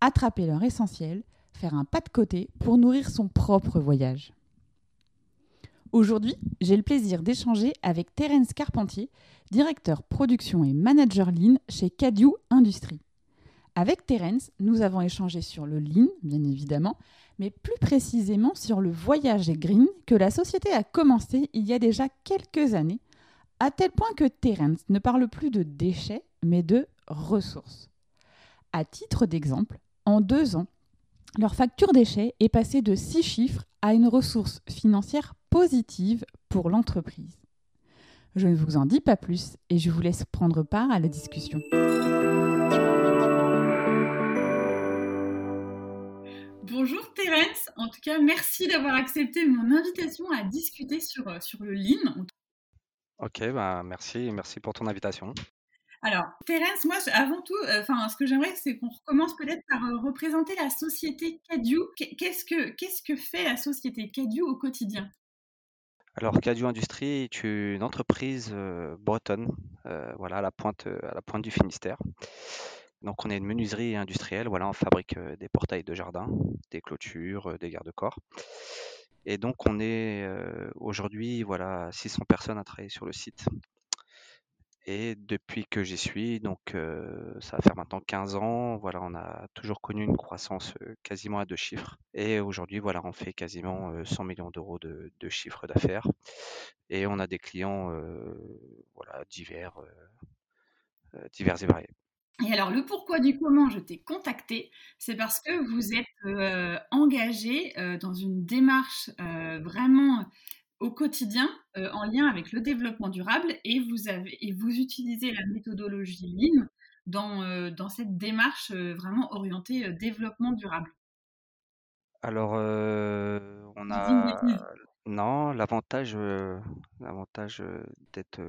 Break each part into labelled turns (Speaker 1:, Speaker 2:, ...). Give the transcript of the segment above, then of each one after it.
Speaker 1: attraper leur essentiel, faire un pas de côté pour nourrir son propre voyage. Aujourd'hui, j'ai le plaisir d'échanger avec Terence Carpentier, directeur production et manager Lean chez Cadieu Industries. Avec Terence, nous avons échangé sur le Lean, bien évidemment, mais plus précisément sur le voyage green que la société a commencé il y a déjà quelques années, à tel point que Terence ne parle plus de déchets, mais de ressources. À titre d'exemple, en deux ans, leur facture déchets est passée de six chiffres à une ressource financière positive pour l'entreprise. Je ne vous en dis pas plus et je vous laisse prendre part à la discussion. Bonjour Terence, en tout cas merci d'avoir accepté mon invitation à discuter sur, euh, sur le Lean.
Speaker 2: Ok, bah merci, merci pour ton invitation.
Speaker 1: Alors, Terence, moi, avant tout, euh, enfin, ce que j'aimerais, c'est qu'on recommence peut-être par euh, représenter la société Cadieu. Qu'est-ce que, fait la société Cadieu au quotidien?
Speaker 2: Alors, Cadieu Industrie est une entreprise euh, bretonne, voilà, à la pointe, à la pointe du Finistère. Donc, on est une menuiserie industrielle. Voilà, on fabrique des portails de jardin, des clôtures, des garde-corps. Et donc, on est aujourd'hui, voilà, 600 personnes à travailler sur le site. Et depuis que j'y suis, donc ça va faire maintenant 15 ans, voilà, on a toujours connu une croissance quasiment à deux chiffres. Et aujourd'hui, voilà, on fait quasiment 100 millions d'euros de, de chiffre d'affaires. Et on a des clients voilà, divers, divers et variés.
Speaker 1: Et alors, le pourquoi du comment je t'ai contacté, c'est parce que vous êtes engagé dans une démarche vraiment au quotidien euh, en lien avec le développement durable et vous, avez, et vous utilisez la méthodologie Lean dans, euh, dans cette démarche euh, vraiment orientée développement durable.
Speaker 2: Alors, on a... Non, l'avantage, l'avantage d'être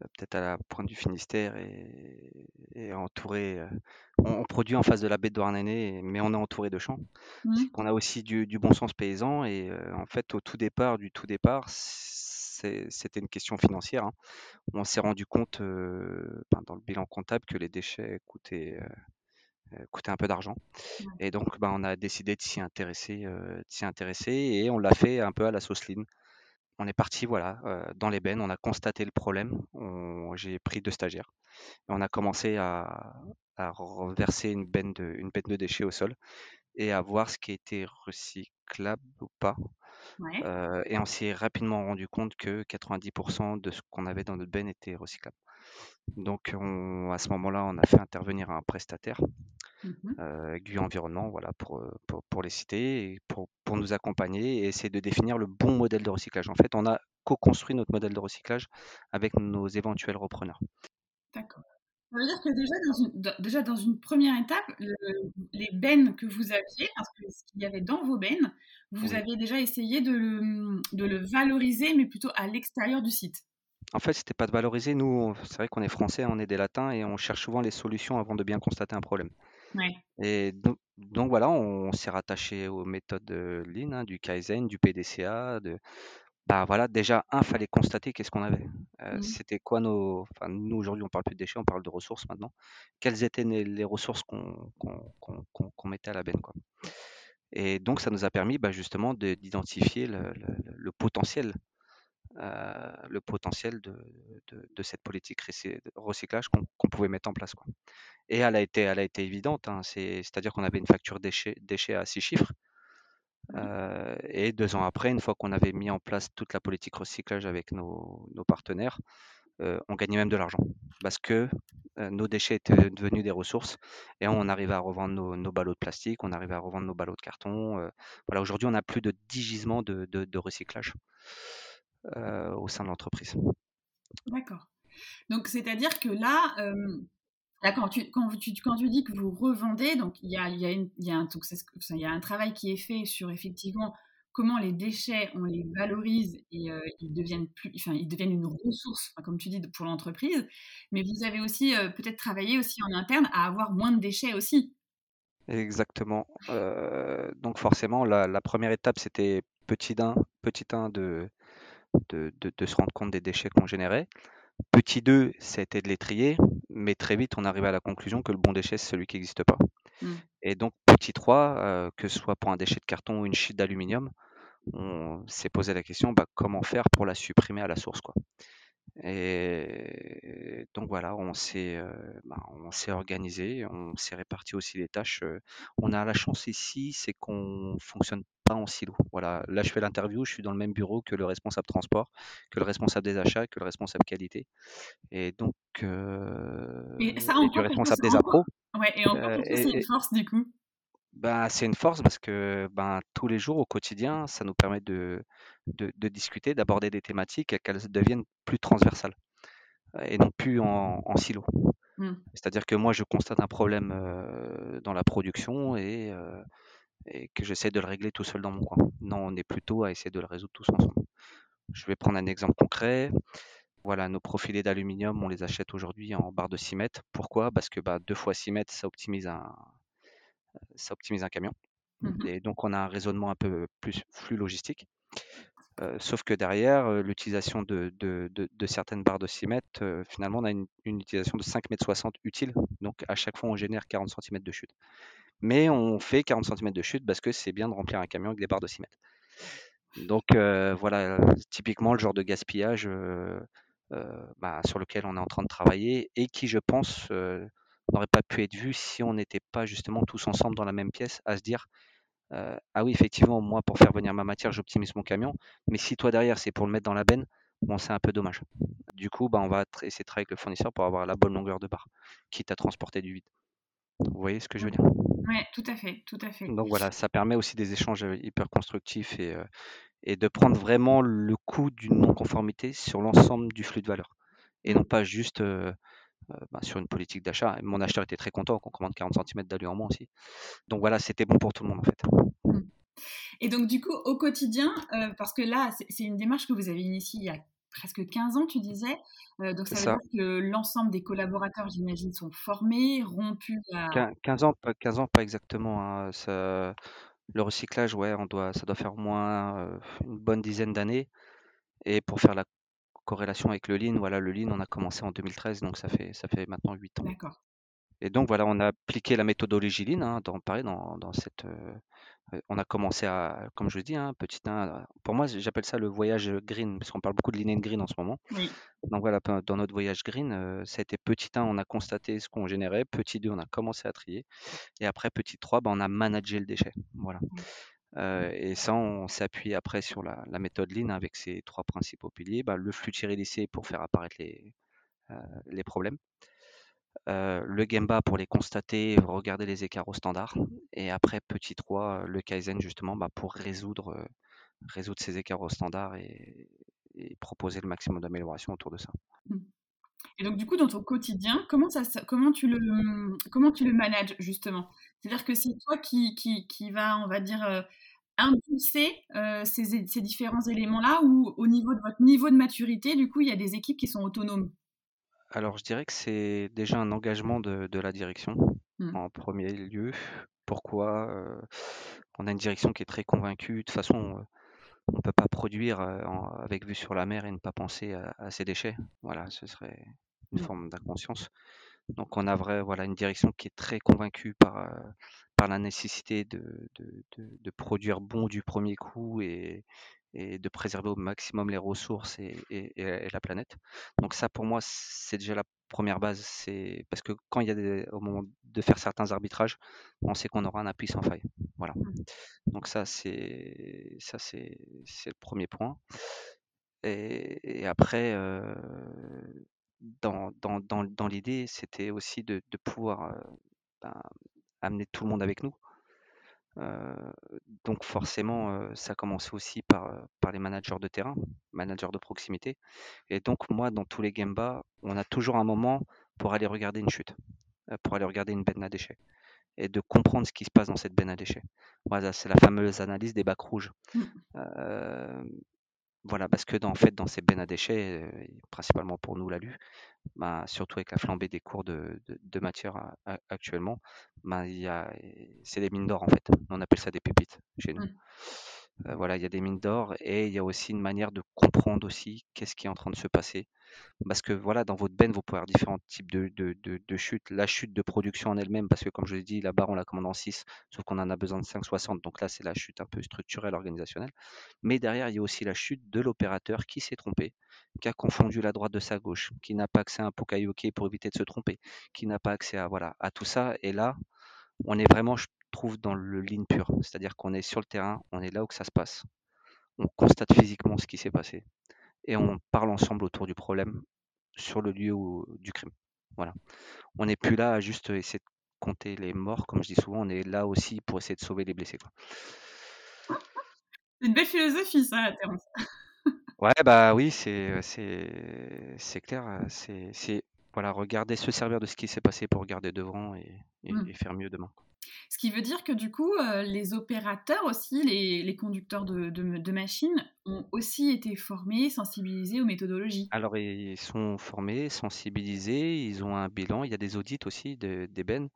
Speaker 2: peut-être à la pointe du Finistère et, entouré. On, produit en face de la baie de Douarnenez, mais on est entouré de champs. Mmh. On a aussi du, bon sens paysan et en fait, au tout départ, du tout départ, c'était une question financière. Hein. On s'est rendu compte ben, dans le bilan comptable que les déchets coûtaient, un peu d'argent. Et donc, ben, on a décidé de s'y intéresser, s'y intéresser et on l'a fait un peu à la sauce lean on est parti voilà, dans les bennes, on a constaté le problème, j'ai pris deux stagiaires. Et on a commencé à, reverser une benne, de, une benne de déchets au sol et à voir ce qui était recyclable ou pas. Et on s'est rapidement rendu compte que 90% de ce qu'on avait dans notre benne était recyclable. Donc à ce moment-là, on a fait intervenir un prestataire Mmh euh, Environnement, voilà, pour, pour, pour, les citer et pour, pour nous accompagner et essayer de définir le bon modèle de recyclage. En fait, on a co-construit notre modèle de recyclage avec nos éventuels repreneurs.
Speaker 1: D'accord. Ça veut dire que déjà dans une, déjà dans une première étape, les bennes que vous aviez, parce que ce qu'il y avait dans vos bennes, vous avez déjà essayé de le, de le valoriser, mais plutôt à l'extérieur du site.
Speaker 2: En fait, c'était pas de valoriser. Nous, c'est vrai qu'on est français, on est des latins et on cherche souvent les solutions avant de bien constater un problème. Et donc, voilà, on s'est rattaché aux méthodes Lean, hein, du Kaizen, du PDCA. De... Bah voilà, déjà, un, fallait constater qu'est-ce qu'on avait. Euh, mmh. C'était quoi nos. Enfin, nous, aujourd'hui, on parle plus de déchets, on parle de ressources maintenant. Quelles étaient les, ressources qu'on mettait à la benne, quoi. Et donc, ça nous a permis bah, justement d'identifier le, potentiel euh, le potentiel de, de, cette politique recyclage qu'on pouvait mettre en place. Quoi. Et elle a été, elle a été évidente, hein, c'est-à-dire qu'on avait une facture déchets, déchets à six chiffres. Euh, et deux ans après, une fois qu'on avait mis en place toute la politique recyclage avec nos, nos partenaires, euh, on gagnait même de l'argent parce que nos déchets étaient devenus des ressources et on arrivait à revendre nos, nos ballots de plastique, on arrivait à revendre nos ballots de carton. voilà, aujourd'hui, on a plus de 10 gisements de, de, de recyclage. Euh, au sein de l'entreprise.
Speaker 1: D'accord. Donc, c'est-à-dire que là, Là, quand tu, quand, tu, quand tu dis que vous revendez, donc il y a, y, a y, a un, travail qui est fait sur effectivement comment les déchets, on les valorise et euh, ils, deviennent plus, enfin, ils deviennent une ressource, comme tu dis, pour l'entreprise. Mais vous avez aussi euh, peut-être travaillé aussi en interne à avoir moins de déchets aussi.
Speaker 2: Exactement. Euh, donc forcément, la, première étape, c'était petit 1, petit 1 de, de, de, de, se rendre compte des déchets qu'on générait. Petit 2, c'était de les trier, mais très vite, on arrivait à la conclusion que le bon déchet, c'est celui qui n'existe pas. Mmh. Et donc, petit 3, euh, que ce soit pour un déchet de carton ou une chute d'aluminium, on s'est posé la question bah, comment faire pour la supprimer à la source. Quoi. Et donc voilà, on s'est euh, bah, organisé, on s'est réparti aussi les tâches. Euh. On a la chance ici, c'est qu'on fonctionne pas en silo. Voilà, là je fais l'interview, je suis dans le même bureau que le responsable transport, que le responsable des achats, que le responsable qualité, et donc euh,
Speaker 1: et ça et
Speaker 2: du responsable des appros.
Speaker 1: Ouais, et encore c'est une force du coup?
Speaker 2: Ben, c'est une force parce que ben, tous les jours au quotidien, ça nous permet de, de, de discuter, d'aborder des thématiques et qu'elles deviennent plus transversales et non plus en, en silo. Mmh. C'est-à-dire que moi, je constate un problème euh, dans la production et, euh, et que j'essaie de le régler tout seul dans mon coin. Non, on est plutôt à essayer de le résoudre tous ensemble. Je vais prendre un exemple concret. Voilà, nos profilés d'aluminium, on les achète aujourd'hui en barre de 6 mètres. Pourquoi? Parce que bah, 2 fois 6 mètres, ça optimise un, ça optimise un camion. Mmh et donc, on a un raisonnement un peu plus flux logistique. Euh, sauf que derrière, euh, l'utilisation de, de, de, certaines barres de 6 mètres, euh, finalement, on a une, utilisation de 5 mètres 60 utile. Donc, à chaque fois, on génère 40 cm de chute. Mais on fait 40 cm de chute parce que c'est bien de remplir un camion avec des barres de 6 mètres. Donc, voilà, typiquement le genre de gaspillage bah, sur lequel on est en train de travailler et qui, je pense, n'aurait pas pu être vu si on n'était pas justement tous ensemble dans la même pièce à se dire ah oui, effectivement, moi, pour faire venir ma matière, j'optimise mon camion. Mais si toi, derrière, c'est pour le mettre dans la benne, bon, c'est un peu dommage. Du coup, bah, on va essayer de travailler avec le fournisseur pour avoir la bonne longueur de barre, quitte à transporter du vide. Vous voyez ce que je veux dire?
Speaker 1: Oui, tout à fait, tout à fait.
Speaker 2: Donc voilà, ça permet aussi des échanges hyper constructifs et, et de prendre vraiment le coût d'une non-conformité sur l'ensemble du flux de valeur. Et non pas juste bah, sur une politique d'achat. Mon acheteur était très content qu'on commande 40 cm d'alu en moins aussi. Donc voilà, c'était bon pour tout le monde en fait. Mmh.
Speaker 1: Et donc du coup, au quotidien, parce que là, c'est une démarche que vous avez initiée il y a presque 15 ans, tu disais. donc ça veut dire que l'ensemble des collaborateurs, j'imagine, sont formés, rompus
Speaker 2: à... 15 ans, pas, 15 ans, pas exactement. Hein. Ça, le recyclage, ouais, on doit, ça doit faire au moins une bonne dizaine d'années. Et pour faire la corrélation avec le Lean, voilà, le Lean, on a commencé en 2013, donc ça fait, ça fait maintenant 8 ans.
Speaker 1: D'accord.
Speaker 2: Et donc voilà, on a appliqué la méthodologie Lean, hein, dans, pareil, dans, dans cette, on a commencé à, comme je dis, hein, petit 1, pour moi j'appelle ça le voyage green, parce qu'on parle beaucoup de Lean and Green en ce moment.
Speaker 1: Oui.
Speaker 2: Donc voilà, dans notre voyage green, ça a été petit 1, on a constaté ce qu'on générait, petit 2, on a commencé à trier, et après petit 3, ben, on a managé le déchet. Voilà. et ça, on s'appuie après sur la, méthode Lean avec ses trois principaux piliers. Bah, le flux tiré lissé pour faire apparaître les, les problèmes. Le Gemba pour les constater, regarder les écarts au standard. Et après, petit 3, le Kaizen justement bah, pour résoudre, résoudre ces écarts au standard et, proposer le maximum d'amélioration autour de ça. Mmh.
Speaker 1: Et donc, du coup, dans ton quotidien, comment, ça, comment, tu, le, comment tu le manages, justement? C'est-à-dire que c'est toi qui, qui, qui, va, on va dire, euh, impulser euh, ces, ces, différents éléments-là ou au niveau de votre niveau de maturité, du coup, il y a des équipes qui sont autonomes?
Speaker 2: Alors, je dirais que c'est déjà un engagement de, de la direction, mmh. en premier lieu. Pourquoi euh, On a une direction qui est très convaincue. De toute façon, on ne peut pas produire avec vue sur la mer et ne pas penser à, ces déchets. Voilà, ce serait une mmh. forme d'inconscience. Donc on a vrai, voilà, une direction qui est très convaincue par, par la nécessité de, de, de, produire bon du premier coup et, et de préserver au maximum les ressources et, et, la planète. Donc ça, pour moi, c'est déjà la première base. C'est parce que quand il y a des, au moment de faire certains arbitrages, on sait qu'on aura un appui sans faille. Voilà. Mmh. Donc ça, c'est ça, c'est le premier point. Et, après, euh, dans, dans, dans, dans l'idée, c'était aussi de, de pouvoir euh, ben, amener tout le monde avec nous donc forcément, ça commençait aussi par, par les managers de terrain, managers de proximité. Et donc moi, dans tous les Gemba, on a toujours un moment pour aller regarder une chute. pour aller regarder une benne à déchets et de comprendre ce qui se passe dans cette benne à déchets. Voilà, c'est la fameuse analyse des bacs rouges.
Speaker 1: Mmh.
Speaker 2: Voilà, parce que dans, en fait, dans ces bennes à déchets, principalement pour nous, l'alu, bah, surtout avec la flambée des cours de, de, matière actuellement, bah, c'est des mines d'or en fait. On appelle ça des pépites chez nous. Mmh. Voilà, il y a des mines d'or et il y a aussi une manière de comprendre aussi qu'est-ce qui est en train de se passer parce que voilà, dans votre benne, vous pouvez avoir différents types de, de, chutes. La chute de production en elle-même, parce que comme je l'ai dit, la barre, on la commande en 6, sauf qu'on en a besoin de 5,60. Donc là, c'est la chute un peu structurelle, organisationnelle. Mais derrière, il y a aussi la chute de l'opérateur qui s'est trompé, qui a confondu la droite de sa gauche, qui n'a pas accès à un Pokayoke pour éviter de se tromper, qui n'a pas accès à, voilà, à tout ça. Et là, on est vraiment, trouve, dans le ligne pur. C'est-à-dire qu'on est sur le terrain, on est là où ça se passe. On constate physiquement ce qui s'est passé et on parle ensemble autour du problème sur le lieu du crime. Voilà. On n'est plus là à juste essayer de compter les morts, comme je dis souvent, on est là aussi pour essayer de sauver les blessés.
Speaker 1: C'est une belle philosophie, ça, Terence.
Speaker 2: ouais, bah oui, c'est, c'est, clair. C'est, voilà, regarder, se servir de ce qui s'est passé pour regarder devant et, et mmh. faire mieux demain.
Speaker 1: Ce qui veut dire que du coup, euh, les opérateurs aussi, les, conducteurs de, machines, ont aussi été formés, sensibilisés aux méthodologies.
Speaker 2: Alors, ils sont formés, sensibilisés, ils ont un bilan. Il y a des audits aussi d'ébène,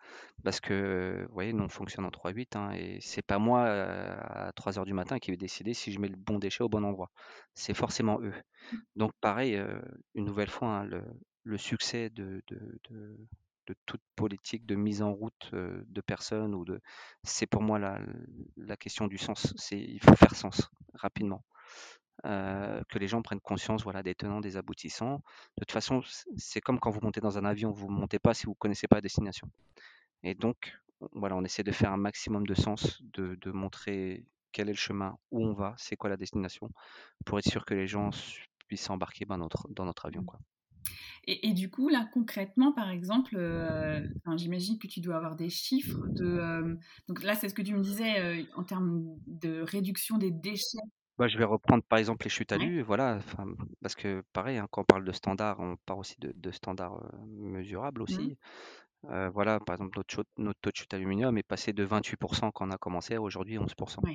Speaker 2: parce que, vous voyez, nous, on fonctionne en 3-8, hein, et c'est pas moi euh, à 3 heures du matin qui vais décider si je mets le bon déchet au bon endroit. C'est forcément eux. Mmh. Donc, pareil, euh, une nouvelle fois, hein, le, succès de, de toute politique de mise en route de personnes ou de c'est pour moi la, la, question du sens. C'est il faut faire sens rapidement que les gens prennent conscience voilà des tenants des aboutissants. De toute façon c'est comme quand vous montez dans un avion vous ne montez pas si vous ne connaissez pas la destination. Et donc voilà on essaie de faire un maximum de sens de, de montrer quel est le chemin où on va c'est quoi la destination pour être sûr que les gens puissent embarquer dans notre, dans notre avion quoi.
Speaker 1: Et, du coup, là, concrètement, par exemple, euh, j'imagine que tu dois avoir des chiffres de. Euh, donc là, c'est ce que tu me disais euh, en termes de réduction des déchets.
Speaker 2: Bah, je vais reprendre par exemple les chutes à ouais. voilà, parce que pareil, hein, quand on parle de standards, on parle aussi de, standards mesurables aussi. Mmh. voilà, par exemple, notre, notre, taux de chute aluminium est passé de 28% quand on a commencé à aujourd'hui 11%.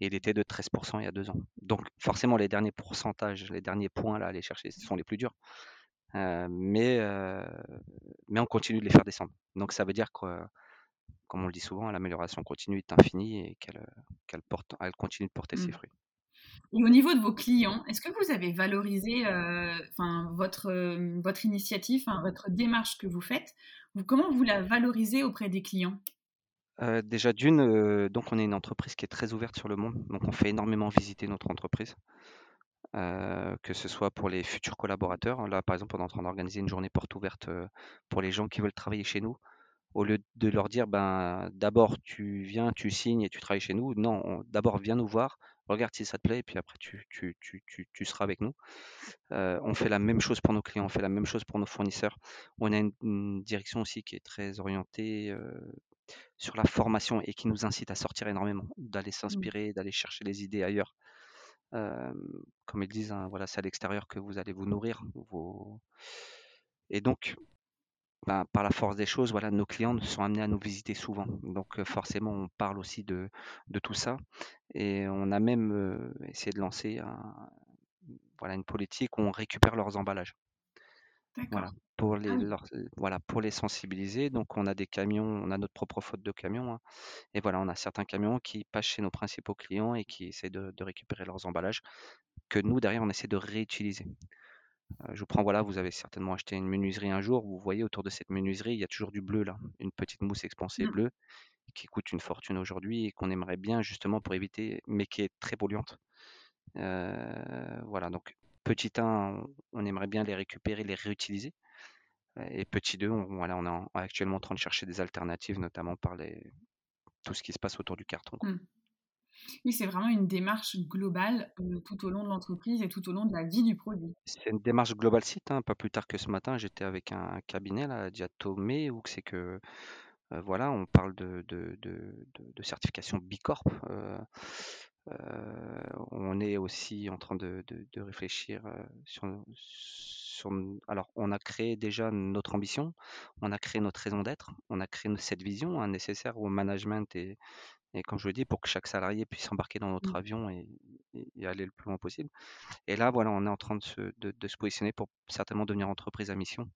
Speaker 2: Et il était de 13% il y a deux ans. Donc forcément, les derniers pourcentages, les derniers points là à aller chercher, ce sont les plus durs mais, mais on continue de les faire descendre. Donc ça veut dire que, comme on le dit souvent, l'amélioration continue est infinie et qu'elle elle continue de porter ses mmh. fruits.
Speaker 1: Et au niveau de vos clients, est-ce que vous avez valorisé enfin, votre, votre initiative, votre démarche que vous faites Comment vous la valorisez auprès des clients?
Speaker 2: Déjà d'une, donc on est une entreprise qui est très ouverte sur le monde, donc on fait énormément visiter notre entreprise. Euh, que ce soit pour les futurs collaborateurs. Là, par exemple, on est en train d'organiser une journée porte ouverte euh, pour les gens qui veulent travailler chez nous. Au lieu de leur dire, ben, d'abord tu viens, tu signes et tu travailles chez nous. Non, d'abord viens nous voir, regarde si ça te plaît, et puis après tu, tu, tu, tu, seras avec nous. Euh, on fait la même chose pour nos clients, on fait la même chose pour nos fournisseurs. On a une, direction aussi qui est très orientée sur la formation et qui nous incite à sortir énormément, d'aller mmh. s'inspirer, d'aller chercher les idées ailleurs comme ils disent, hein, voilà, c'est à l'extérieur que vous allez vous nourrir. Et donc, ben, par la force des choses, voilà, nos clients sont amenés à nous visiter souvent. Donc forcément, on parle aussi de, tout ça. Et on a même essayé de lancer voilà, une politique où on récupère leurs emballages. Voilà, pour les, ah voilà, pour les sensibiliser. Donc, on a des camions, on a notre propre faute de camions. Hein. et voilà, on a certains camions qui passent chez nos principaux clients et qui essaient de, récupérer leurs emballages que nous, derrière, on essaie de réutiliser. Je vous prends, voilà, vous avez certainement acheté une menuiserie un jour. Vous voyez autour de cette menuiserie, il y a toujours du bleu là, une petite mousse expansée mmh. bleue qui coûte une fortune aujourd'hui et qu'on aimerait bien justement pour éviter, mais qui est très polluante. Voilà, donc Petit 1, on aimerait bien les récupérer, les réutiliser. Et petit 2, on, voilà, on est actuellement en train de chercher des alternatives, notamment par les, tout ce qui se passe autour du carton. Mmh.
Speaker 1: Oui, c'est vraiment une démarche globale euh, tout au long de l'entreprise et tout au long de la vie du produit.
Speaker 2: C'est une démarche globale site. Hein. Pas plus tard que ce matin, j'étais avec un cabinet, là, Diatomé, où c'est que euh, voilà, on parle de, de, de, certification Bicorp. Euh, on est aussi en train de, réfléchir sur, sur alors on a créé déjà notre ambition, on a créé notre raison d'être, on a créé cette vision, hein, nécessaire au management et et comme je le dis, pour que chaque salarié puisse embarquer dans notre
Speaker 1: Mmh.
Speaker 2: avion et et aller le plus loin possible. Et là, voilà, on est en train de se de de se positionner pour certainement devenir entreprise à mission.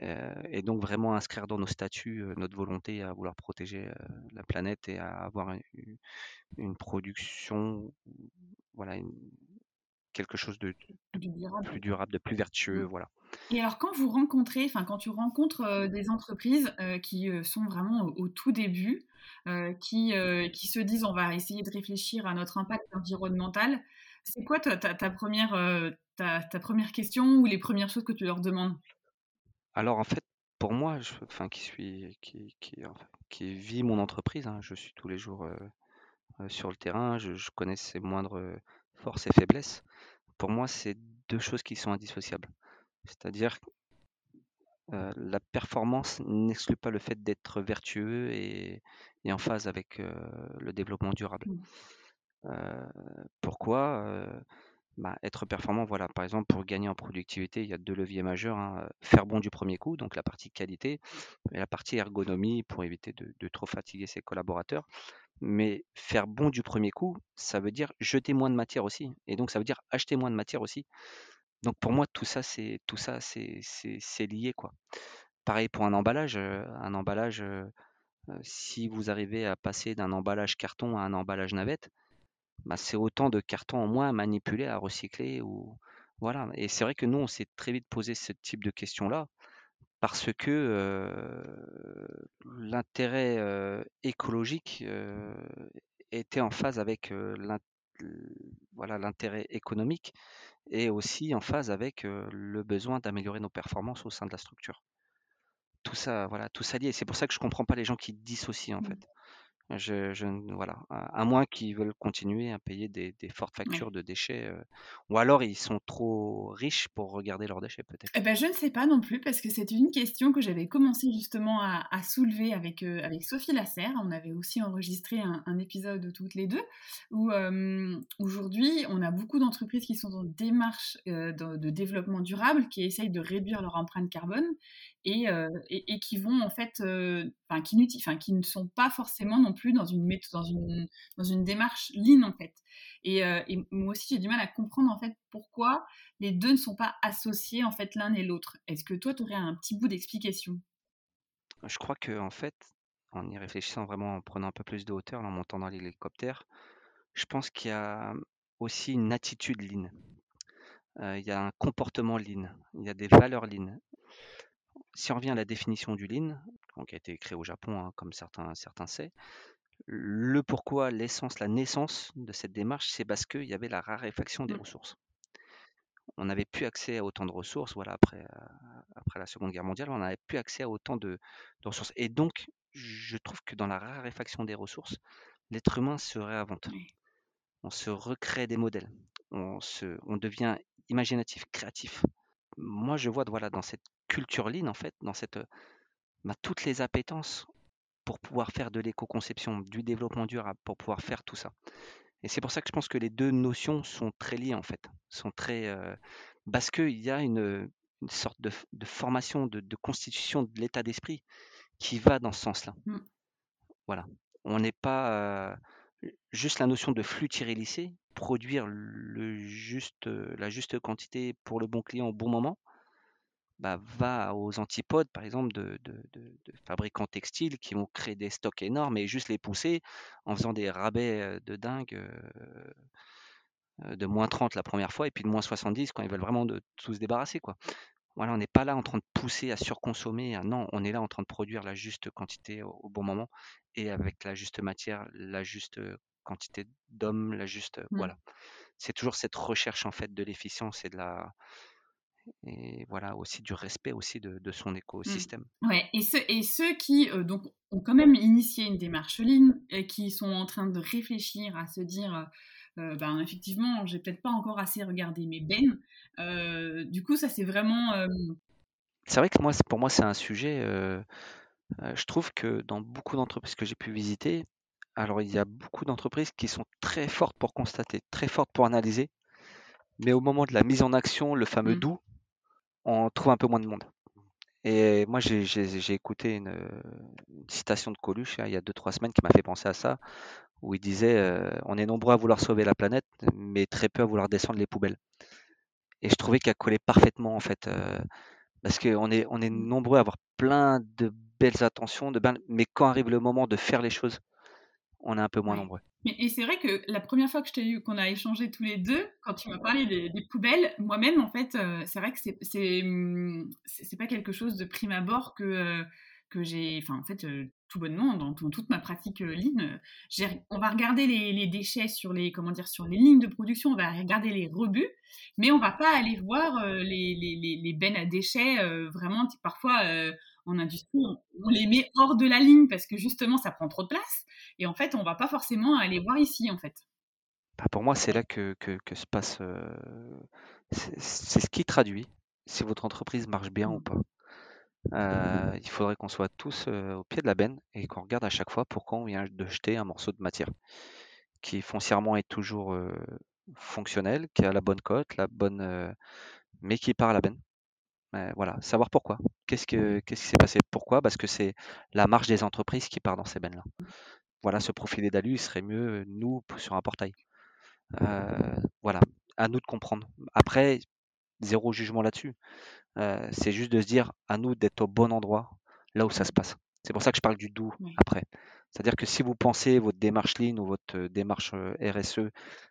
Speaker 2: Heu et donc vraiment inscrire dans nos statuts, heu, notre volonté à vouloir protéger, heu, la planète et à avoir une production, voilà, une quelque chose de de
Speaker 1: Du durable.
Speaker 2: plus durable, de plus vertueux,
Speaker 1: Mmh.
Speaker 2: voilà.
Speaker 1: Et alors quand vous rencontrez, enfin quand tu rencontres, des entreprises, qui, sont vraiment au au tout début, qui, qui se disent: «On va essayer de réfléchir à notre impact environnemental», c'est quoi ta ta ta 1re, heu, ta ta 1re question ou les 1res choses que tu leur demandes?
Speaker 2: Alors en fait, pour moi, je enfin qui suis qui qui qui vit mon entreprise, hein, je suis tous les jours, sur le terrain, je je connais ses moindres, forces et faiblesses. Pour moi, c'est 2 choses qui sont indissociables. C'est-à-dire heu, la performance n'exclut pas le fait d'être vertueux et et en phase avec, le développement durable.
Speaker 1: Mmh.
Speaker 2: Pourquoi? Bah, être performant, voilà, par exemple, pour gagner en productivité, il y a 2 leviers majeurs, hein, heu, faire bon du premier coup, donc la partie qualité et la partie ergonomie pour éviter de trop fatiguer ses collaborateurs. Mais faire bon du premier coup, ça veut dire jeter moins de matière aussi et donc ça veut dire acheter moins de matière aussi. Donc pour moi, tout ça, c'est tout ça, c'est c'est lié, quoi. Pareil pour un emballage, heu, un emballage, heu, si vous arrivez à passer d'un emballage carton à un emballage navette, bah, c'est autant de carton en moins à manipuler, à recycler ou voilà et c'est vrai que nous, on s'est très vite posé ce type de questions-là parce que, l'intérêt, écologique, était en phase avec, voilà, l'intérêt économique et aussi en phase avec, le besoin d'améliorer nos performances au sein de la structure. Tout ça, voilà, tout ça lié. C'est pour ça que je comprends pas les gens qui dissocient, en fait. Je voilà, à moins qu'ils veulent continuer à payer des des fortes
Speaker 1: Ouais.
Speaker 2: factures de déchets, heu, ou alors ils sont trop riches pour regarder leurs déchets, peut-être.
Speaker 1: Et bah, je ne sais pas non plus parce que c'est une question que j'avais commencé justement à à soulever avec, heu, avec Sophie Lasserre. On avait aussi enregistré un un épisode toutes les 2 où, hem, aujourd'hui, on a beaucoup d'entreprises qui sont une démarche, de développement durable, qui essayent de réduire leur empreinte carbone et heu et qui vont en fait, enfin qui ne sont pas forcément non plus dans une démarche lean, en fait et heu et moi aussi, j'ai du mal à comprendre, en fait, pourquoi les 2 ne sont pas associés, en fait, l'un et l'autre. Est-ce que toi, tu aurais un petit bout d'explication?
Speaker 2: Je crois qu'en fait, en y réfléchissant vraiment, en prenant un peu plus de hauteur, en montant dans l'hélicoptère, je pense qu'il y a aussi une attitude. Heu, il y a un comportement lean, il y a des valeurs lean. Si on revient à la définition du lean, qui a été créé au Japon, hein, comme certains certains sait, le pourquoi, l'essence, la naissance de cette démarche, c'est parce qu'il y avait la raréfaction des
Speaker 1: Mmh.
Speaker 2: ressources. On n'avait plus accès à autant de ressources, voilà, après, heu, après la Seconde Guerre mondiale, on n'avait plus accès à autant de de ressources et donc je trouve que dans la raréfaction des ressources, l'être humain se réinvente. On se recrée des modèles, on se on devient imaginatif, créatif. Moi, je vois, voilà, dans cette culture lean, en fait, dans cette, bah, toutes les appétences pour pouvoir faire de l'éco-conception, du développement durable, pour pouvoir faire tout ça et c'est pour ça que je pense que les 2 notions sont très liées, en fait, sont très, heu, parce qu'il y a une, une sorte de formation, de de constitution de l'état d'esprit qui va dans ce sens-là.
Speaker 1: Mmh.
Speaker 2: Voilà, on n'est pas, heu, juste la notion de flux-tiré-lissé, produire le juste, la juste quantité pour le bon client au bon moment bah, va aux antipodes, par exemple, de de de de fabricants textiles qui vont créer des stocks énormes et juste les pousser en faisant des rabais, heu, de dingue, heu heu, de -30 la 1re fois et puis de -70 quand ils veulent vraiment de tout se débarrasser, quoi. Voilà, on n'est pas là en train de pousser à surconsommer, à non, on est là en train de produire la juste quantité au au bon moment et avec la juste matière, la juste, quantité d'hommes, la juste,
Speaker 1: Mmh.
Speaker 2: voilà. C'est toujours cette recherche, en fait, de l'efficience et de la et voilà, aussi du respect aussi de de son
Speaker 1: Mmh.
Speaker 2: écosystème.
Speaker 1: Ouais et ceux et ceux qui, heu, donc ont quand même initié une démarche lean et qui sont en train de réfléchir à se dire, heu: «Ben, effectivement, j'ai peut-être pas encore assez regardé mes bennes», heu, du coup, ça, c'est vraiment, hem
Speaker 2: C'est vrai que moi, pour moi, c'est un sujet, heu, je trouve que dans beaucoup d'entreprises que j'ai pu visiter, alors il y a beaucoup d'entreprises qui sont très fortes pour constater, très fortes pour analyser, mais au moment de la mise en action, le fameux
Speaker 1: Mmh.
Speaker 2: «doux» on trouve un peu moins de monde. Et moi, j'ai écouté une, citation de Coluche il y a 2-3 semaines qui m'a fait penser à ça, où il disait On est nombreux à vouloir sauver la planète, mais très peu à vouloir descendre les poubelles. Et je trouvais qu'elle collait parfaitement, en fait, parce qu'on est, on est nombreux à avoir plein de belles attentions, de mais quand arrive le moment de faire les choses, on est un peu moins nombreux.
Speaker 1: Et c'est vrai que la première fois que je t'ai eu, qu'on a échangé tous les deux, quand tu m'as parlé des, poubelles, moi-même, en fait, euh, c'est vrai que c'est, hum, c'est, c'est pas quelque chose de prime abord que, euh, que j'ai, enfin, en fait, euh, tout bonnement, dans, toute ma pratique ligne, on va regarder les, déchets sur les, comment dire, sur les lignes de production, on va regarder les rebuts, mais on va pas aller voir les, les, les, bennes à déchets, vraiment, parfois, en industrie, on, les met hors de la ligne parce que justement, ça prend trop de place. Et en fait, on va pas forcément aller voir ici, en fait.
Speaker 2: Bah, pour moi, c'est là que, que, se passe. Euh, c'est ce qui traduit si votre entreprise marche bien ou mmh. pas. Euh, il faudrait qu'on soit tous euh, au pied de la benne et qu'on regarde à chaque fois pourquoi on vient de jeter un morceau de matière qui foncièrement est toujours fonctionnel, qui a la bonne cote, la bonne, mais qui part à la benne voilà, savoir pourquoi. Qu'est-ce que qu'est-ce qui s'est passé? Pourquoi? Parce que c'est la marge des entreprises qui part dans ces bennes-là. Voilà, ce profil d'alu, il serait mieux, nous, sur un portail. voilà, à nous de comprendre. Après, zéro jugement là-dessus. c'est juste de se dire, à nous d'être au bon endroit, là où ça se passe. C'est pour ça que je parle du doux après. C'est-à-dire que si vous pensez votre démarche Lean ou votre démarche RSE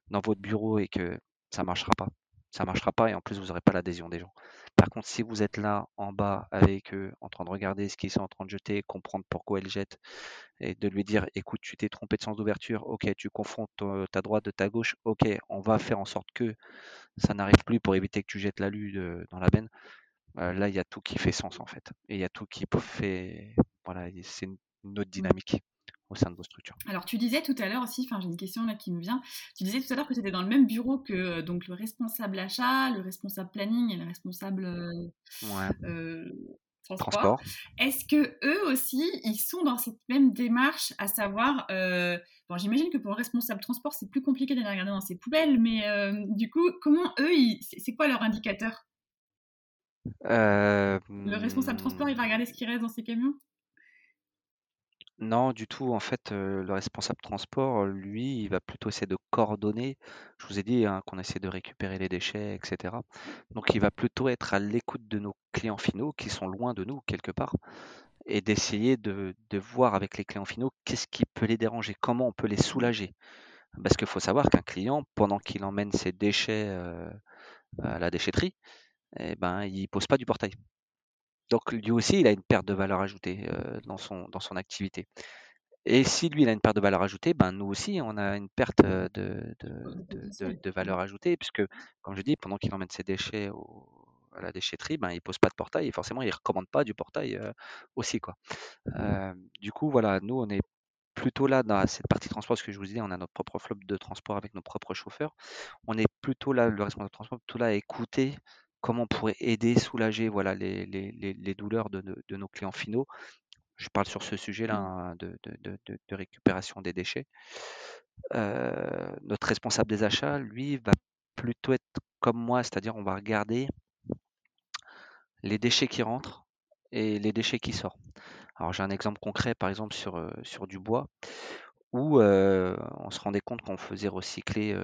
Speaker 2: dans votre bureau et que ça marchera pas, ça marchera pas et en plus vous n'aurez pas l'adhésion des gens. Par contre, si vous êtes là en bas avec eux, en train de regarder ce qu'ils sont en train de jeter, comprendre pourquoi ils jettent, et de lui dire écoute, tu t'es trompé de sens d'ouverture, ok, tu confonds ta droite de ta gauche, ok, on va faire en sorte que ça n'arrive plus pour éviter que tu jettes l'alu dans la benne. Euh, là, il y a tout qui fait sens en fait. Et il y a tout qui fait. Voilà, c'est une autre mmh. dynamique au sein de vos structures.
Speaker 1: Alors, tu disais tout à l'heure aussi, enfin, j'ai une question là qui me vient. Tu disais tout à l'heure que c'était dans le même bureau que euh, donc le responsable achat, le responsable planning et le responsable euh, euh, transport. Est-ce que eux aussi, ils sont dans cette même démarche, à savoir, bon, j'imagine que pour le responsable transport, c'est plus compliqué d'aller regarder dans ses poubelles, mais du coup, comment eux, c'est quoi leur indicateur? Le responsable transport, il va regarder ce qui reste dans ses camions?
Speaker 2: Non, du tout. En fait, le responsable transport, lui, il va plutôt essayer de coordonner. Je vous ai dit, hein, qu'on essaie de récupérer les déchets etc. Donc il va plutôt être à l'écoute de nos clients finaux qui sont loin de nous quelque part et d'essayer de voir avec les clients finaux qu'est-ce qui peut les déranger? Comment on peut les soulager? Parce qu'il faut savoir qu'un client, pendant qu'il emmène ses déchets, à la déchetterie et ben, il pose pas du portail. Donc lui aussi, il a une perte de valeur ajoutée dans, son, dans son activité. Et si lui, il a une perte de valeur ajoutée, ben nous aussi, on a une perte de, de, de, valeur ajoutée, puisque, comme je dis, pendant qu'il emmène ses déchets à la déchetterie, ben, il ne pose pas de portail et forcément, il ne recommande pas du portail aussi. Quoi. du coup, voilà, nous, on est plutôt là dans cette partie transport, ce que je vous disais, on a notre propre flotte de transport avec nos propres chauffeurs. On est plutôt là, le responsable de transport, plutôt là à écouter comment on pourrait aider, soulager voilà, les, les, les, douleurs de, de, nos clients finaux. Je parle sur ce sujet-là mmh. hein, de, de, récupération des déchets. Euh, notre responsable des achats, lui, va plutôt être comme moi, c'est-à-dire on va regarder les déchets qui rentrent et les déchets qui sortent. Alors j'ai un exemple concret, par exemple sur, euh, sur du bois, où euh, on se rendait compte qu'on faisait recycler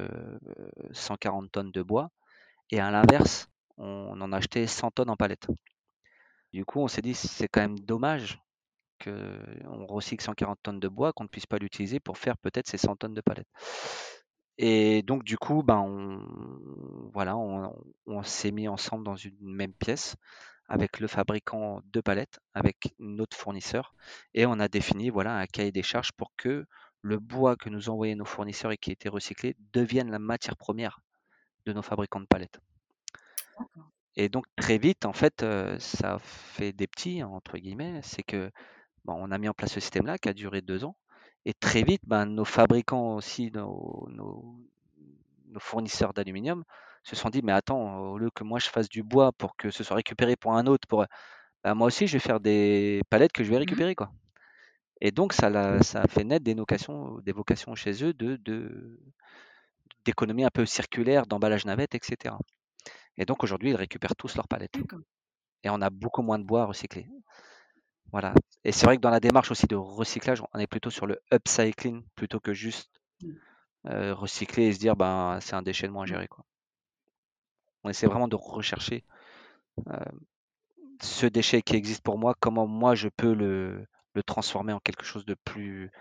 Speaker 2: 140 tonnes de bois, et à l'inverse, on en achetait 100 tonnes en palette. Du coup, on s'est dit, c'est quand même dommage qu'on recycle 140 tonnes de bois, qu'on ne puisse pas l'utiliser pour faire peut-être ces 100 tonnes de palettes. Et donc, du coup, ben, on, s'est mis ensemble dans une même pièce avec le fabricant de palettes, avec notre fournisseur, et on a défini voilà, un cahier des charges pour que le bois que nous envoyaient nos fournisseurs et qui était recyclé devienne la matière première de nos fabricants de palettes. Et donc très vite, en fait, ça fait des petits, entre guillemets, c'est que bon, on a mis en place ce système-là qui a duré deux ans. Et très vite, ben, nos fabricants aussi, nos, nos, fournisseurs d'aluminium se sont dit, mais attends, au lieu que moi je fasse du bois pour que ce soit récupéré pour un autre, pour, ben, moi aussi je vais faire des palettes que je vais mmh récupérer. Quoi. Et donc ça, a, ça a fait naître des vocations, des vocations chez eux de, de, d'économie un peu circulaire, d'emballage navette, etc. Et donc aujourd'hui, ils récupèrent tous leurs palettes. et on a beaucoup moins de bois à recycler. Voilà. Et c'est vrai que dans la démarche aussi de recyclage, on est plutôt sur le upcycling plutôt que juste
Speaker 1: Mmh.
Speaker 2: euh, recycler et se dire ben c'est un déchet de moins
Speaker 1: Mmh.
Speaker 2: gérer quoi. On essaie vraiment de rechercher euh, ce déchet qui existe pour moi, comment moi je peux le, le transformer en quelque chose de plus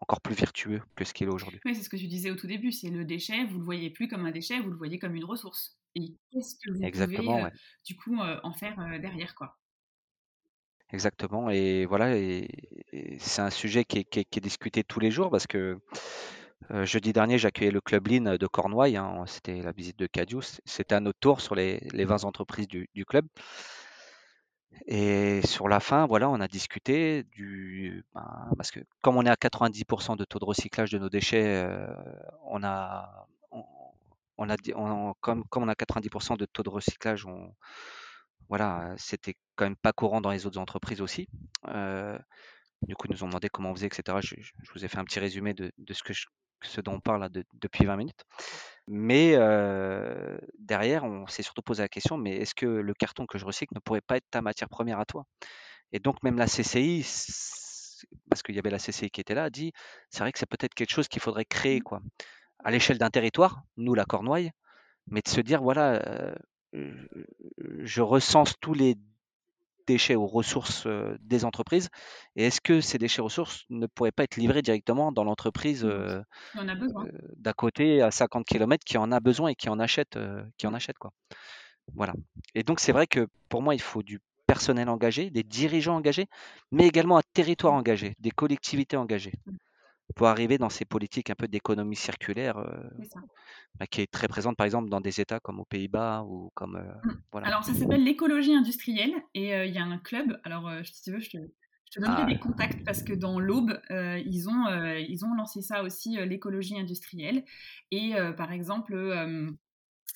Speaker 2: encore plus vertueux que ce qu'il est aujourd'hui.
Speaker 1: Oui, c'est ce que tu disais au tout début, c'est le déchet, vous le voyez plus comme un déchet, vous le voyez comme une ressource. Et qu'est-ce que vous pouvez
Speaker 2: Exactement,
Speaker 1: euh,
Speaker 2: ouais.
Speaker 1: du coup euh, en faire euh, derrière quoi?
Speaker 2: Exactement. Et voilà, et, et c'est un sujet qui est, qui, est, qui est, discuté tous les jours parce que euh, jeudi dernier, j'accueillais le Club Lean de Cornouailles. Hein, C'était la visite de Cadius. C'était à notre tour sur les, les 20 entreprises du, du, club. Et sur la fin, voilà, on a discuté du. Ben, parce que comme on est à 90% de taux de recyclage de nos déchets, euh, on a. Comme, on a 90% de taux de recyclage, voilà, c'était quand même pas courant dans les autres entreprises aussi. Euh, du coup, ils nous ont demandé comment on faisait, etc. Je, je vous ai fait un petit résumé de, de ce, que je, ce dont on parle depuis 20 minutes. Mais euh, derrière, on s'est surtout posé la question, mais est-ce que le carton que je recycle ne pourrait pas être ta matière première à toi? Et donc même la CCI, parce qu'il y avait la CCI qui était là, a dit, c'est vrai que c'est peut-être quelque chose qu'il faudrait créer, quoi, à l'échelle d'un territoire, nous la Cornouaille, mais de se dire, voilà, euh, je recense tous les déchets aux ressources des entreprises. Et est-ce que ces déchets ressources ne pourraient pas être livrés directement dans l'entreprise euh, euh, d'à côté à 50 km qui en a besoin et qui en achète euh, qui en achète quoi. Voilà. Et donc c'est vrai que pour moi il faut du personnel engagé des dirigeants engagés mais également un territoire engagé des collectivités engagées pour arriver dans ces politiques un peu d'économie circulaire euh, bah, qui est très présente par exemple dans des États comme aux Pays-Bas ou comme euh, voilà.
Speaker 1: Alors ça s'appelle l'écologie industrielle et il euh, y a un club. Alors si tu veux, je te, je te donnerai ah. des contacts parce que dans l'Aube, ils ont ils ont lancé ça aussi l'écologie industrielle et par exemple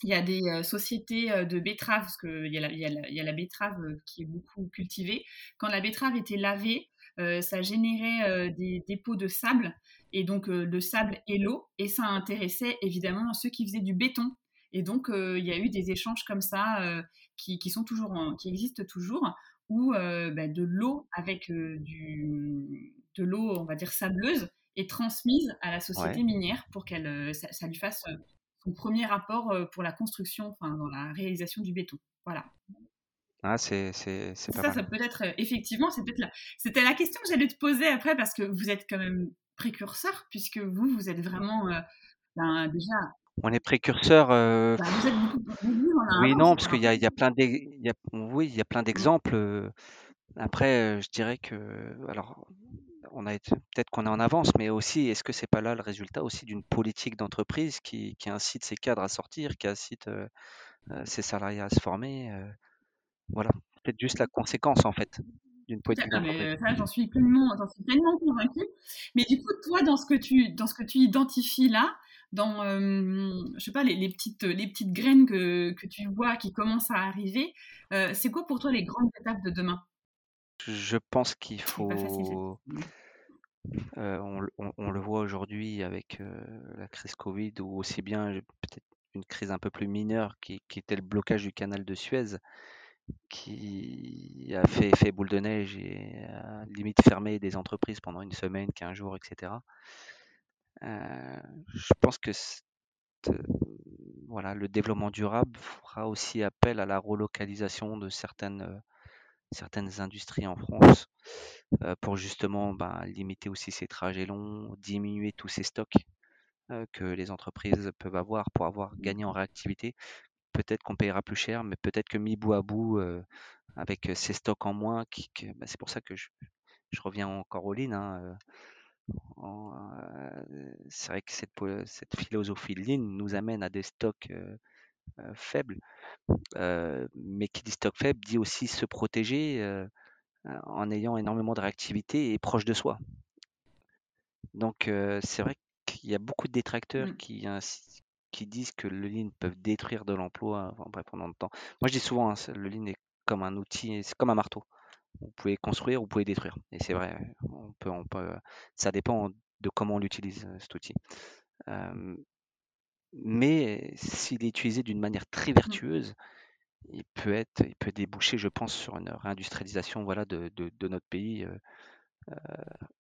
Speaker 1: il y a des sociétés de betteraves, parce qu'il y, y, y, a la betterave qui est beaucoup cultivée. Quand la betterave était lavée, ça générait euh, des dépôts de sable, et donc euh, le sable et l'eau, et ça intéressait évidemment ceux qui faisaient du béton. Et donc il y a eu des échanges comme ça qui, qui, sont toujours, en, qui existent toujours, où bah, de l'eau avec du, de l'eau, on va dire sableuse, est transmise à la société
Speaker 2: ouais.
Speaker 1: minière pour qu'elle, ça, ça lui fasse son premier rapport pour la construction, enfin dans la réalisation du béton. Voilà.
Speaker 2: Ah, c'est, c'est, c'est pas
Speaker 1: ça,
Speaker 2: mal.
Speaker 1: ça peut être effectivement, c'est peut-être la... c'était la question que j'allais te poser après parce que vous êtes quand même précurseur puisque vous, vous êtes vraiment euh, ben, déjà.
Speaker 2: On est précurseur. Euh...
Speaker 1: Ben, vous êtes beaucoup,
Speaker 2: oui, non, parce qu'il y a, il y a plein d'ex... il y a... oui, il y a plein d'exemples. Euh... Après, je dirais que alors on a peut-être qu'on est en avance, mais aussi, est-ce que c'est pas là le résultat aussi d'une politique d'entreprise qui, qui, incite ses cadres à sortir, qui incite euh, ses salariés à se former Voilà, peut-être juste la conséquence en fait d'une politique
Speaker 1: j'en suis pleinement, j'en suis pleinement convaincue. Mais du coup, toi, dans ce que tu, dans ce que tu identifies là, dans, euh, je sais pas, les, les, petites, les petites graines que, que tu vois qui commencent à arriver, euh, c'est quoi pour toi les grandes étapes de demain?
Speaker 2: Je pense qu'il faut. Euh, on, on, on, le voit aujourd'hui avec la crise Covid ou aussi bien peut-être une crise un peu plus mineure qui, qui était le blocage du canal de Suez qui a fait effet boule de neige et a limite fermé des entreprises pendant une semaine, 15 jours, etc. Euh, je pense que euh, voilà, le développement durable fera aussi appel à la relocalisation de certaines, euh, certaines industries en France euh, pour justement ben, limiter aussi ces trajets longs, diminuer tous ces stocks euh, que les entreprises peuvent avoir pour avoir gagné en réactivité. Peut-être qu'on payera plus cher, mais peut-être que mis bout à bout, euh, avec ces stocks en moins, qui, bah, c'est pour ça que je, je reviens encore au lean. Hein, euh, c'est vrai que cette, cette philosophie lean nous amène à des stocks euh, faibles, mais qui dit stock faible dit aussi se protéger en ayant énormément de réactivité et proche de soi. Donc c'est vrai qu'il y a beaucoup de détracteurs
Speaker 1: Mmh.
Speaker 2: qui, qui disent que le lean peut détruire de l'emploi enfin, bref, pendant le temps. Moi je dis souvent, hein, le lean est comme un outil, c'est comme un marteau. Vous pouvez construire, vous pouvez détruire. Et c'est vrai, on peut, on peut, ça dépend de comment on l'utilise cet outil. Euh, mais s'il est utilisé d'une manière très vertueuse, il peut être, il peut déboucher, je pense, sur une réindustrialisation, voilà, de, de, notre pays.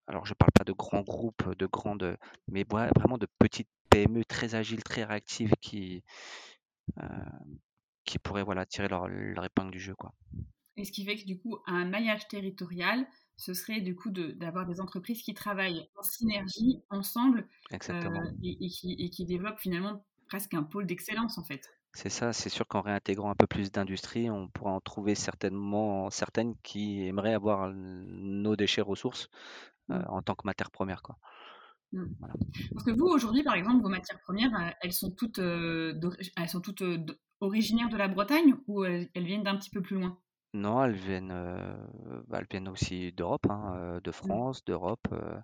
Speaker 2: alors, je ne parle pas de grands groupes, de grandes, mais vraiment de petites PME très agiles, très réactives qui, qui pourraient, voilà, tirer leur, leur épingle du jeu, quoi.
Speaker 1: Et ce qui fait que du coup, un maillage territorial, ce serait du coup d'avoir des entreprises qui travaillent en synergie ensemble euh, et, qui, et, qui, développent finalement presque un pôle d'excellence en fait.
Speaker 2: C'est ça, c'est sûr qu'en réintégrant un peu plus d'industrie, on pourra en trouver certainement certaines qui aimeraient avoir nos déchets ressources euh, en tant que matière première. Quoi.
Speaker 1: Mmh. Parce que vous, aujourd'hui, par exemple, vos matières premières, euh, elles sont toutes, elles sont toutes originaires de la Bretagne ou elles viennent d'un petit peu plus loin?
Speaker 2: Non, elles viennent, euh, bah, elles viennent aussi d'Europe, hein, euh, de mmh. France, d'Europe euh,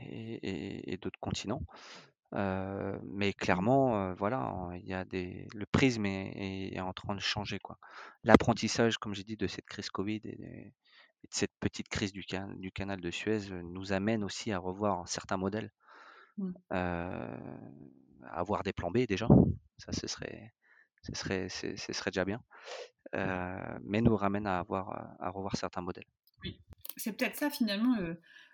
Speaker 2: et, d'autres continents. mais mmh. clairement, voilà, il y a des, le prisme est, en train de changer, quoi. L'apprentissage, comme j'ai dit, de cette crise Covid et, cette petite crise du, du canal de Suez nous amène aussi à revoir certains modèles, mmh. à avoir des plans B déjà. Ça, ce serait, ce serait, ce serait déjà bien. Euh, mais nous ramène à, avoir, à revoir certains modèles.
Speaker 1: Oui. C'est peut-être ça finalement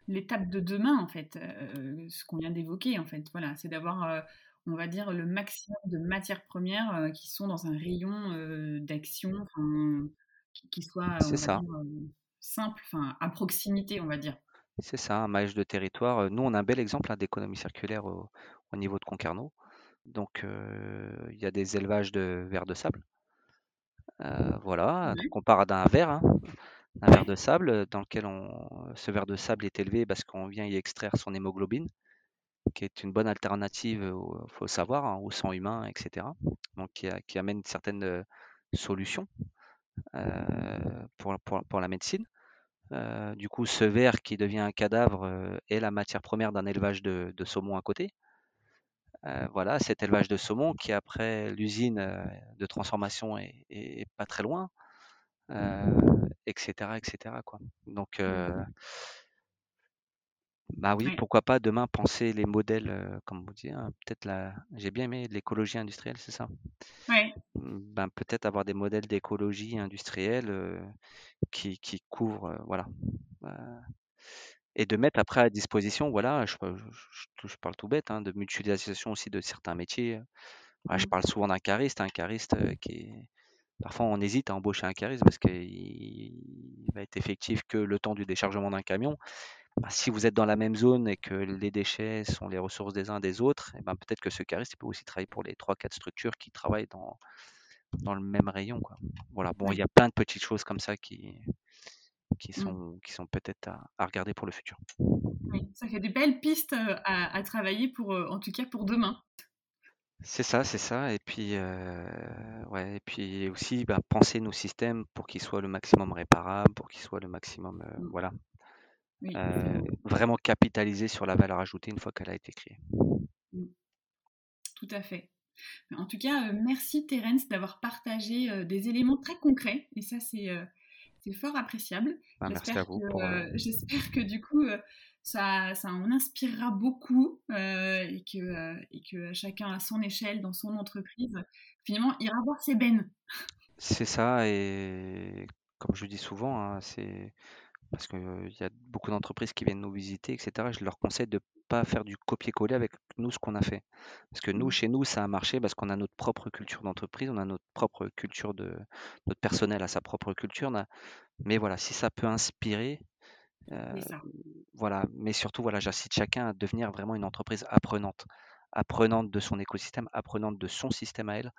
Speaker 1: l'étape de demain en fait, euh, ce qu'on vient d'évoquer en fait. Voilà, c'est d'avoir, euh, on va dire, le maximum de matières premières qui sont dans un rayon d'action qui, qui, soit ça. Simple, à proximité, on va dire.
Speaker 2: C'est ça, un maillage de territoire. Nous, on a un bel exemple hein, d'économie circulaire au, au, niveau de Concarneau. Donc, il y a des élevages de vers de sable euh, voilà, donc on part d'un verre, hein, un verre de sable dans lequel on, ce verre de sable est élevé parce qu'on vient y extraire son hémoglobine, qui est une bonne alternative, il faut savoir, hein, au sang humain, etc. Donc qui, amène certaines euh, solutions euh, pour, pour, la médecine. du coup, ce verre qui devient un cadavre est la matière première d'un élevage de, de, à côté. Euh, voilà, cet élevage de saumon qui après l'usine euh, de transformation est, pas très loin, etc., euh, etc. Quoi. Donc. Bah oui, pourquoi pas demain penser les modèles, comme vous dites, hein, peut-être la, j'ai bien aimé l'écologie industrielle, c'est ça?
Speaker 1: Oui.
Speaker 2: Mmh, ben, peut-être avoir des modèles d'écologie industrielle qui, qui couvrent, voilà et de mettre après à disposition, voilà, je, je, parle tout bête, hein, de mutualisation aussi de certains métiers. je mmh. parle souvent d'un cariste, un cariste qui est... Parfois, on hésite à embaucher un cariste parce qu'il va être effectif que le temps du déchargement d'un camion. Bah, si vous êtes dans la même zone et que les déchets sont les ressources des uns des autres, et ben peut-être que ce cariste peut aussi travailler pour les 3-4 structures qui travaillent dans, dans le même rayon. Quoi. Voilà, bon, il y a plein de petites choses comme ça qui, qui mmh. sont, qui sont peut-être à, regarder pour le futur.
Speaker 1: Oui, ça fait des belles pistes à, travailler pour, en tout cas pour demain.
Speaker 2: C'est ça, c'est ça. Et puis, ouais, et puis aussi bah, penser nos systèmes pour qu'ils soient le maximum réparables, pour qu'ils soient le maximum, mmh. voilà, vraiment capitaliser sur la valeur ajoutée une fois qu'elle a été créée. Mmh.
Speaker 1: Tout à fait. En tout cas, merci Terence d'avoir partagé des éléments très concrets. Et ça, c'est fort appréciable.
Speaker 2: Bah, merci à vous.
Speaker 1: Euh, euh, j'espère que du coup, euh, ça, ça en inspirera beaucoup et, que, et que chacun à son échelle, dans son entreprise, finalement, ira voir ses bennes.
Speaker 2: C'est ça, et comme je dis souvent, hein, c'est parce qu'il y a beaucoup d'entreprises qui viennent nous visiter, etc. Je leur conseille de pas faire du copier-coller avec nous ce qu'on a fait. Parce que nous, mmh. chez nous, ça a marché parce qu'on a notre propre culture d'entreprise, on a notre propre culture de notre personnel a sa propre culture. Mais voilà, si ça peut inspirer, voilà. Mais surtout, voilà, j'incite chacun à devenir vraiment une entreprise apprenante, apprenante de son écosystème, apprenante de son système à elle,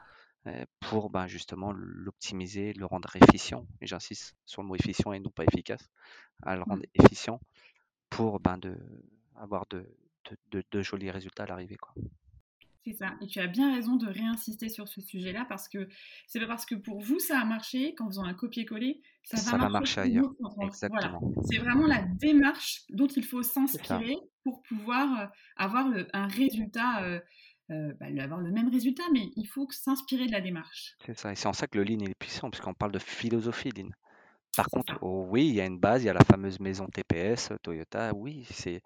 Speaker 2: pour ben, justement l'optimiser, le rendre efficient. Et j'insiste sur le mot efficient et non pas efficace, à le rendre mmh. efficient pour ben, de, avoir de, de, de, jolis résultats à l'arrivée. Quoi.
Speaker 1: C'est ça. Et tu as bien raison de réinsister sur ce sujet-là parce que c'est pas parce que pour vous ça a marché qu'en faisant un copier-coller, ça, va, marcher, ailleurs. Exactement. C'est vraiment la démarche dont il faut s'inspirer pour pouvoir euh, avoir un résultat. Euh, euh, bah, avoir le même résultat, mais il faut s'inspirer de la démarche.
Speaker 2: C'est ça, et c'est en ça que le Lean est puissant, puisqu'on parle de philosophie Lean. Par contre, oh oui, il y a une base, il y a la fameuse maison TPS, Toyota, oui, c'est.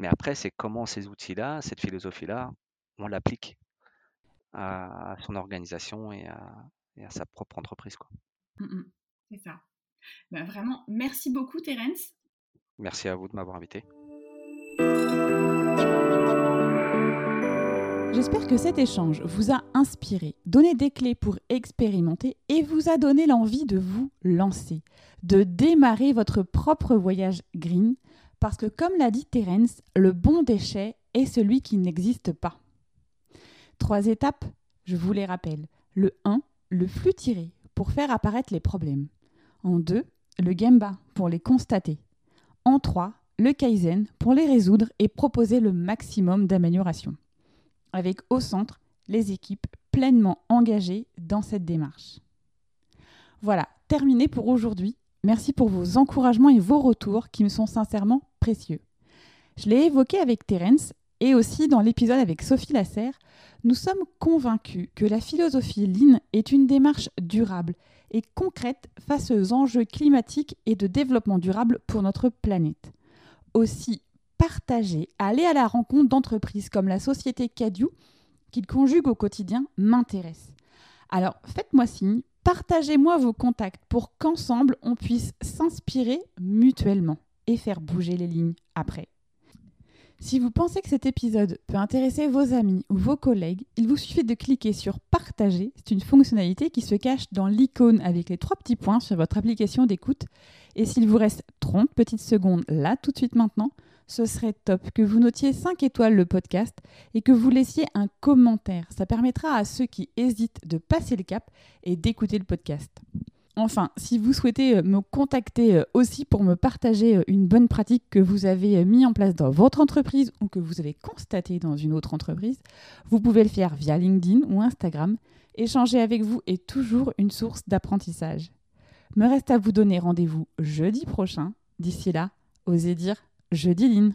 Speaker 2: Mais après, c'est comment ces outils-là, cette philosophie-là, on l'applique à son organisation et à, et à sa propre entreprise. Quoi.
Speaker 1: Mmh, mmh. c'est ça. Ben, vraiment, merci beaucoup, Terence.
Speaker 2: Merci à vous de m'avoir invité.
Speaker 1: J'espère que cet échange vous a inspiré, donné des clés pour expérimenter et vous a donné l'envie de vous lancer, de démarrer votre propre voyage green, parce que comme l'a dit Terence, le bon déchet est celui qui n'existe pas. Trois étapes, je vous les rappelle. Le 1, le flux tiré pour faire apparaître les problèmes. En 2, le Gemba pour les constater. En 3, le Kaizen pour les résoudre et proposer le maximum d'amélioration avec au centre les équipes pleinement engagées dans cette démarche. Voilà, terminé pour aujourd'hui. Merci pour vos encouragements et vos retours qui me sont sincèrement précieux. Je l'ai évoqué avec Terence et aussi dans l'épisode avec Sophie Lasserre, nous sommes convaincus que la philosophie Lean est une démarche durable et concrète face aux enjeux climatiques et de développement durable pour notre planète. Aussi partager, aller à la rencontre d'entreprises comme la société Cadieu, qu'il conjugue au quotidien, m'intéresse. Alors faites-moi signe, partagez-moi vos contacts pour qu'ensemble on puisse s'inspirer mutuellement et faire bouger les lignes après. Si vous pensez que cet épisode peut intéresser vos amis ou vos collègues, il vous suffit de cliquer sur Partager. C'est une fonctionnalité qui se cache dans l'icône avec les trois petits points sur votre application d'écoute. Et s'il vous reste 30 petites secondes là, tout de suite maintenant, ce serait top que vous notiez 5 étoiles le podcast et que vous laissiez un commentaire. Ça permettra à ceux qui hésitent de passer le cap et d'écouter le podcast. Enfin, si vous souhaitez euh, me contacter euh, aussi pour me partager euh, une bonne pratique que vous avez mis en place dans votre entreprise ou que vous avez constaté dans une autre entreprise, vous pouvez le faire via LinkedIn ou Instagram. Échanger avec vous est toujours une source d'apprentissage. Me reste à vous donner rendez-vous jeudi prochain. D'ici là, osez dire jeudi Line.